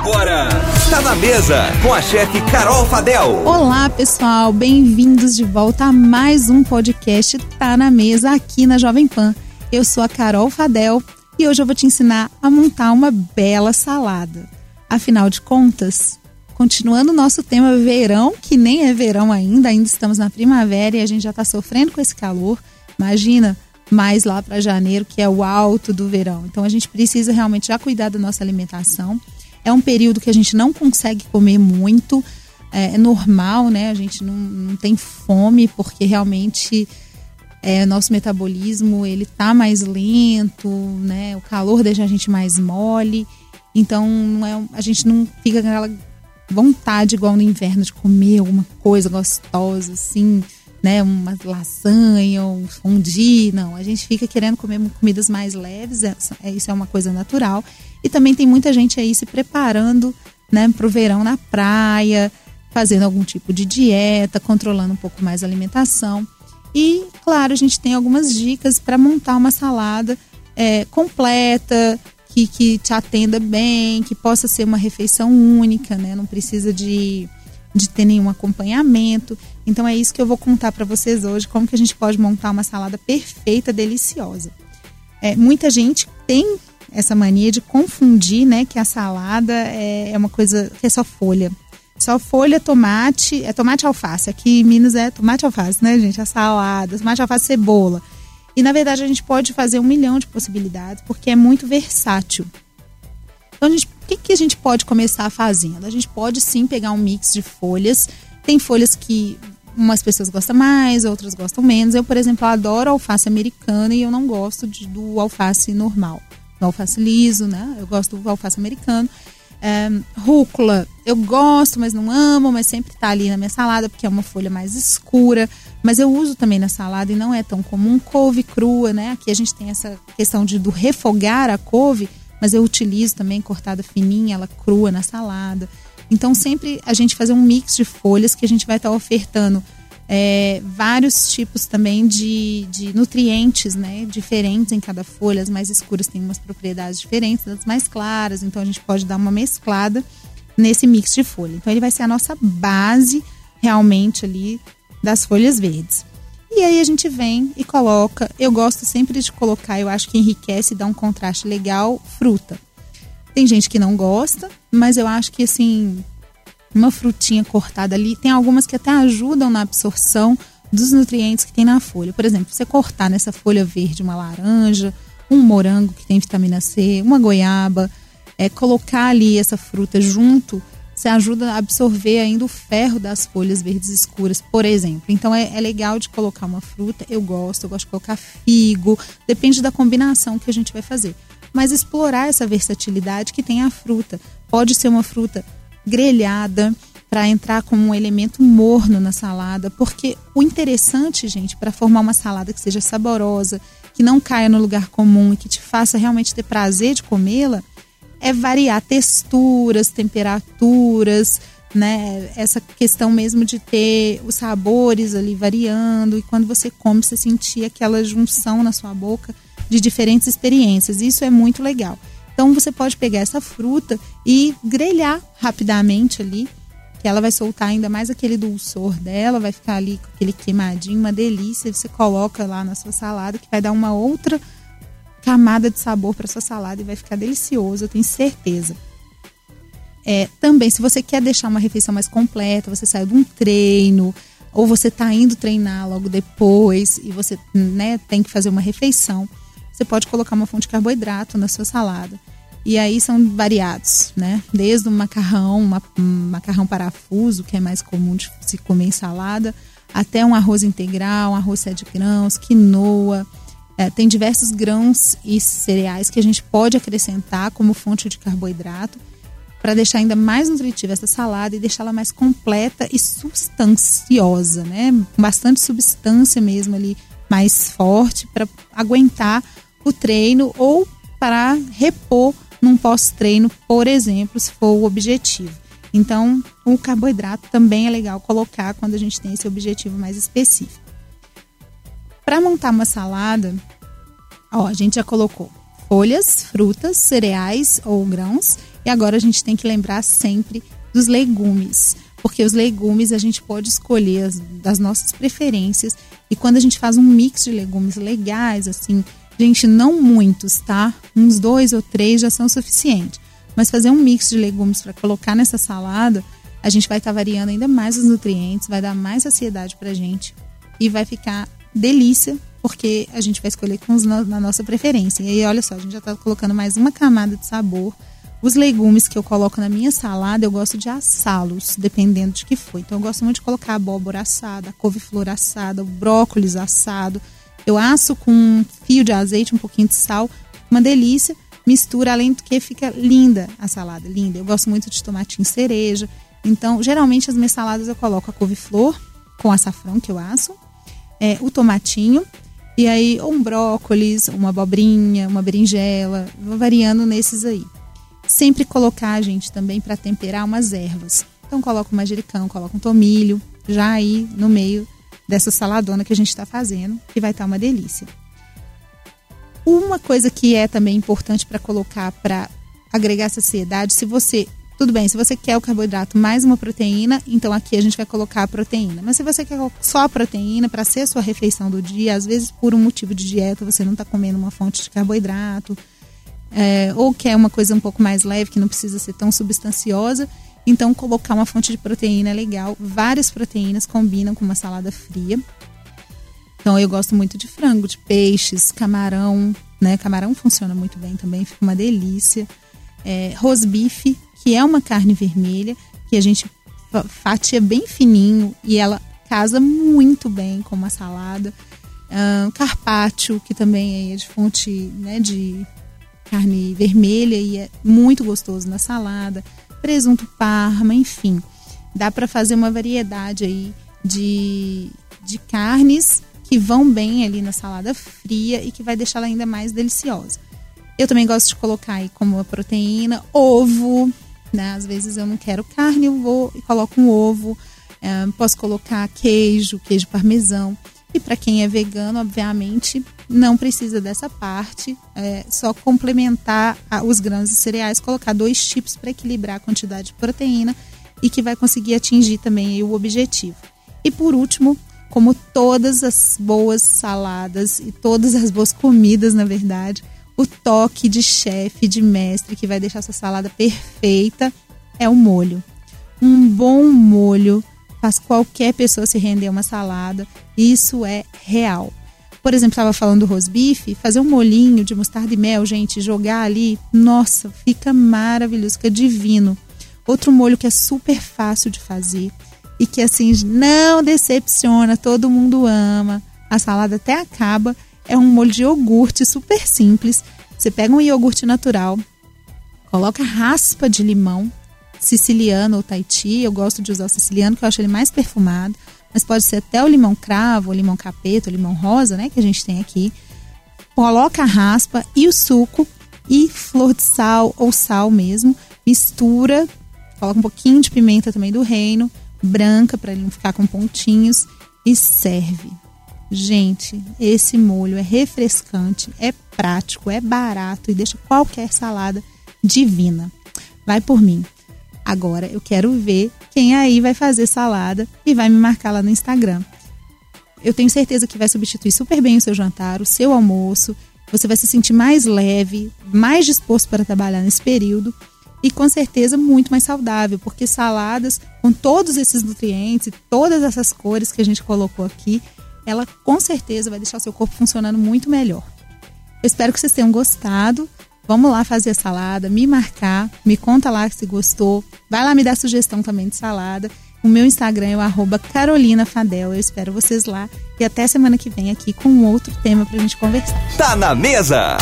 Agora, tá na mesa com a chefe Carol Fadel. Olá, pessoal, bem-vindos de volta a mais um podcast Tá na Mesa aqui na Jovem Pan. Eu sou a Carol Fadel e hoje eu vou te ensinar a montar uma bela salada. Afinal de contas, continuando o nosso tema verão, que nem é verão ainda, ainda estamos na primavera e a gente já está sofrendo com esse calor. Imagina mais lá para janeiro, que é o alto do verão. Então a gente precisa realmente já cuidar da nossa alimentação. É um período que a gente não consegue comer muito, é, é normal, né? A gente não, não tem fome porque realmente é, nosso metabolismo ele tá mais lento, né? O calor deixa a gente mais mole. Então não é, a gente não fica com aquela vontade igual no inverno de comer alguma coisa gostosa assim né, uma lasanha, um fondue, não. A gente fica querendo comer comidas mais leves, é, isso é uma coisa natural. E também tem muita gente aí se preparando, né, o verão na praia, fazendo algum tipo de dieta, controlando um pouco mais a alimentação. E, claro, a gente tem algumas dicas para montar uma salada é, completa, que, que te atenda bem, que possa ser uma refeição única, né? Não precisa de de ter nenhum acompanhamento. Então é isso que eu vou contar para vocês hoje, como que a gente pode montar uma salada perfeita, deliciosa. É, muita gente tem essa mania de confundir, né, que a salada é, é uma coisa que é só folha. Só folha, tomate, é tomate alface. Aqui em Minas é tomate alface, né, gente? A salada, tomate alface, cebola. E na verdade a gente pode fazer um milhão de possibilidades, porque é muito versátil. Então, a gente, que, que a gente pode começar fazendo? A gente pode sim pegar um mix de folhas. Tem folhas que umas pessoas gostam mais, outras gostam menos. Eu, por exemplo, adoro alface americana e eu não gosto de, do alface normal, do alface liso, né? Eu gosto do alface americano. É, rúcula, eu gosto, mas não amo, mas sempre tá ali na minha salada, porque é uma folha mais escura. Mas eu uso também na salada e não é tão comum. Couve crua, né? Aqui a gente tem essa questão de do refogar a couve mas eu utilizo também cortada fininha, ela crua na salada. Então sempre a gente fazer um mix de folhas que a gente vai estar tá ofertando é, vários tipos também de, de nutrientes, né, diferentes em cada folha. As mais escuras têm umas propriedades diferentes das mais claras, então a gente pode dar uma mesclada nesse mix de folha. Então ele vai ser a nossa base realmente ali das folhas verdes. E aí a gente vem e coloca. Eu gosto sempre de colocar, eu acho que enriquece e dá um contraste legal, fruta. Tem gente que não gosta, mas eu acho que assim, uma frutinha cortada ali, tem algumas que até ajudam na absorção dos nutrientes que tem na folha. Por exemplo, você cortar nessa folha verde uma laranja, um morango que tem vitamina C, uma goiaba, é, colocar ali essa fruta junto você ajuda a absorver ainda o ferro das folhas verdes escuras, por exemplo. Então é, é, legal de colocar uma fruta, eu gosto, eu gosto de colocar figo, depende da combinação que a gente vai fazer. Mas explorar essa versatilidade que tem a fruta. Pode ser uma fruta grelhada para entrar como um elemento morno na salada, porque o interessante, gente, para formar uma salada que seja saborosa, que não caia no lugar comum e que te faça realmente ter prazer de comê-la, é variar texturas, temperaturas, né? Essa questão mesmo de ter os sabores ali variando e quando você come você sentir aquela junção na sua boca de diferentes experiências. Isso é muito legal. Então você pode pegar essa fruta e grelhar rapidamente ali, que ela vai soltar ainda mais aquele dulçor dela, vai ficar ali com aquele queimadinho, uma delícia. Você coloca lá na sua salada que vai dar uma outra camada de sabor para sua salada e vai ficar delicioso, eu tenho certeza. É, também, se você quer deixar uma refeição mais completa, você saiu de um treino, ou você está indo treinar logo depois e você né, tem que fazer uma refeição, você pode colocar uma fonte de carboidrato na sua salada. E aí são variados, né? Desde um macarrão, uma, um macarrão parafuso, que é mais comum de se comer em salada, até um arroz integral, um arroz sete grãos, quinoa, é, tem diversos grãos e cereais que a gente pode acrescentar como fonte de carboidrato para deixar ainda mais nutritiva essa salada e deixá-la mais completa e substanciosa, né? Com bastante substância mesmo ali, mais forte para aguentar o treino ou para repor num pós-treino, por exemplo, se for o objetivo. Então, o carboidrato também é legal colocar quando a gente tem esse objetivo mais específico. Para montar uma salada, ó, a gente já colocou folhas, frutas, cereais ou grãos E agora a gente tem que lembrar sempre dos legumes, porque os legumes a gente pode escolher as, das nossas preferências e quando a gente faz um mix de legumes legais, assim, gente, não muitos, tá? Uns dois ou três já são suficientes. Mas fazer um mix de legumes para colocar nessa salada, a gente vai estar tá variando ainda mais os nutrientes, vai dar mais saciedade pra gente e vai ficar delícia, porque a gente vai escolher com os, na, na nossa preferência. E aí, olha só, a gente já está colocando mais uma camada de sabor os legumes que eu coloco na minha salada, eu gosto de assá-los, dependendo de que for. Então, eu gosto muito de colocar abóbora assada, couve-flor assada, brócolis assado. Eu asso com um fio de azeite, um pouquinho de sal, uma delícia. Mistura, além do que fica linda a salada, linda. Eu gosto muito de tomatinho cereja. Então, geralmente, as minhas saladas eu coloco a couve-flor com açafrão, que eu asso, é, o tomatinho, e aí um brócolis, uma abobrinha, uma berinjela, vou variando nesses aí sempre colocar, gente, também para temperar umas ervas. Então coloca um manjericão, coloca um tomilho, já aí no meio dessa saladona que a gente está fazendo, que vai estar tá uma delícia. Uma coisa que é também importante para colocar para agregar saciedade, se você tudo bem, se você quer o carboidrato mais uma proteína, então aqui a gente vai colocar a proteína. Mas se você quer só a proteína para ser a sua refeição do dia, às vezes por um motivo de dieta você não está comendo uma fonte de carboidrato, é, ou quer uma coisa um pouco mais leve, que não precisa ser tão substanciosa, então colocar uma fonte de proteína é legal. Várias proteínas combinam com uma salada fria. Então eu gosto muito de frango, de peixes, camarão, né? Camarão funciona muito bem também, fica uma delícia. É, rosbife, que é uma carne vermelha, que a gente fatia bem fininho e ela casa muito bem com uma salada. Um, carpaccio, que também é de fonte né, de carne vermelha e é muito gostoso na salada, presunto parma, enfim. Dá para fazer uma variedade aí de, de carnes que vão bem ali na salada fria e que vai deixá-la ainda mais deliciosa. Eu também gosto de colocar aí como uma proteína, ovo, né? Às vezes eu não quero carne, eu vou e coloco um ovo. É, posso colocar queijo, queijo parmesão. E para quem é vegano, obviamente, não precisa dessa parte. É só complementar os grãos e cereais, colocar dois chips para equilibrar a quantidade de proteína e que vai conseguir atingir também o objetivo. E por último, como todas as boas saladas e todas as boas comidas, na verdade, o toque de chefe, de mestre que vai deixar essa salada perfeita é o molho. Um bom molho faz qualquer pessoa se render a uma salada. Isso é real. Por exemplo, estava falando do rosbife, fazer um molinho de mostarda e mel, gente, jogar ali, nossa, fica maravilhoso, fica divino. Outro molho que é super fácil de fazer e que assim não decepciona, todo mundo ama. A salada até acaba, é um molho de iogurte super simples. Você pega um iogurte natural, coloca raspa de limão, siciliano ou Tahiti. Eu gosto de usar o siciliano, que eu acho ele mais perfumado. Mas pode ser até o limão cravo, o limão capeta, o limão rosa, né? Que a gente tem aqui. Coloca a raspa e o suco e flor de sal ou sal mesmo. Mistura, coloca um pouquinho de pimenta também do reino, branca para ele não ficar com pontinhos e serve. Gente, esse molho é refrescante, é prático, é barato e deixa qualquer salada divina. Vai por mim. Agora eu quero ver quem aí vai fazer salada e vai me marcar lá no Instagram. Eu tenho certeza que vai substituir super bem o seu jantar, o seu almoço. Você vai se sentir mais leve, mais disposto para trabalhar nesse período e com certeza muito mais saudável, porque saladas com todos esses nutrientes todas essas cores que a gente colocou aqui, ela com certeza vai deixar seu corpo funcionando muito melhor. Eu espero que vocês tenham gostado. Vamos lá fazer a salada, me marcar, me conta lá se gostou. Vai lá me dar sugestão também de salada. O meu Instagram é o arroba Carolina Fadel. Eu espero vocês lá. E até semana que vem aqui com um outro tema pra gente conversar. Tá na mesa!